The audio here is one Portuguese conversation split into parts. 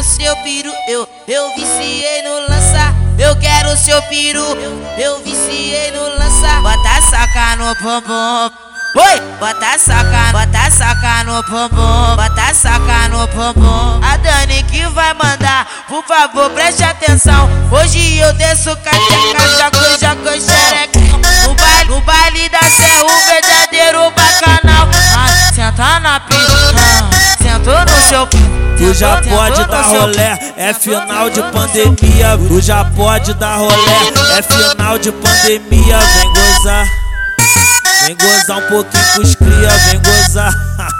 quero seu piru, eu, eu viciei no lança. Eu quero seu piru, eu viciei no lança. Bota saca no bumbum. Oi, bota saca, bota saca no bumbum, bota saca no bumbum. A Dani que vai mandar, por favor preste atenção. Hoje eu desço cateca, jaco, jaco, xerequinho. No Tu já pode dar rolé, é final de pandemia. Tu já pode dar rolé, é final de pandemia. Vem gozar, vem gozar um pouquinho com os cria, vem gozar.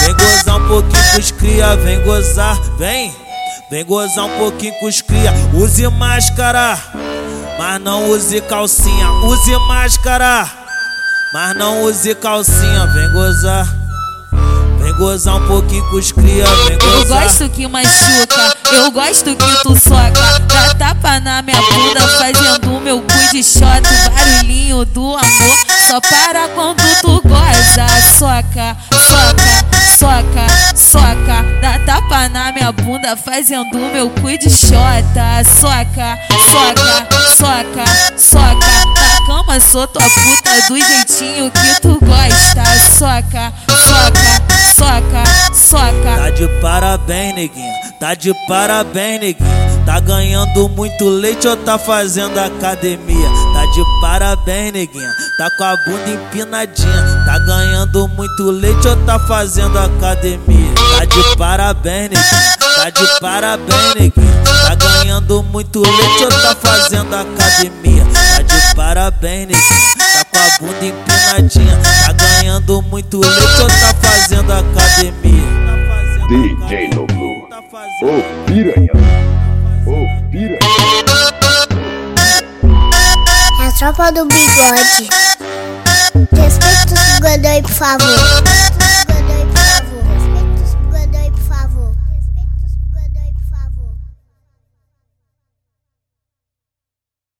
Vem gozar um pouquinho com os cria, vem gozar, vem. Vem gozar um pouquinho com os cria. Use máscara, mas não use calcinha. Use máscara, mas não use calcinha. Vem gozar. Gozar um pouquinho com os cria, vem gozar. Eu gosto que machuca, eu gosto que tu soca. Dá tapa na minha bunda, fazendo meu cu de shot. Barulhinho do amor, só para quando tu goza. Soca, soca, soca, soca. Dá tapa na minha bunda, fazendo meu cu de xota. Soca, soca, soca, soca. Na cama sou tua puta do jeitinho que tu gosta. Soca, de parabéns, neguinha. Tá de parabéns, neguinha. Tá ganhando muito leite ou tá fazendo academia? Tá de parabéns, neguinha. Tá com a bunda empinadinha. Tá ganhando muito leite ou tá fazendo academia? Tá de parabéns, neguinha. Tá de parabéns, neguinha. Tá ganhando muito leite ou tá fazendo academia? Tá de parabéns, neguinha. Tá com a bunda empinadinha. Tá ganhando muito leite ou tá fazendo academia? DJ No Blue, o piranha, o piranha. É a tropa do bigode. Respeita o seguidor aí, por favor.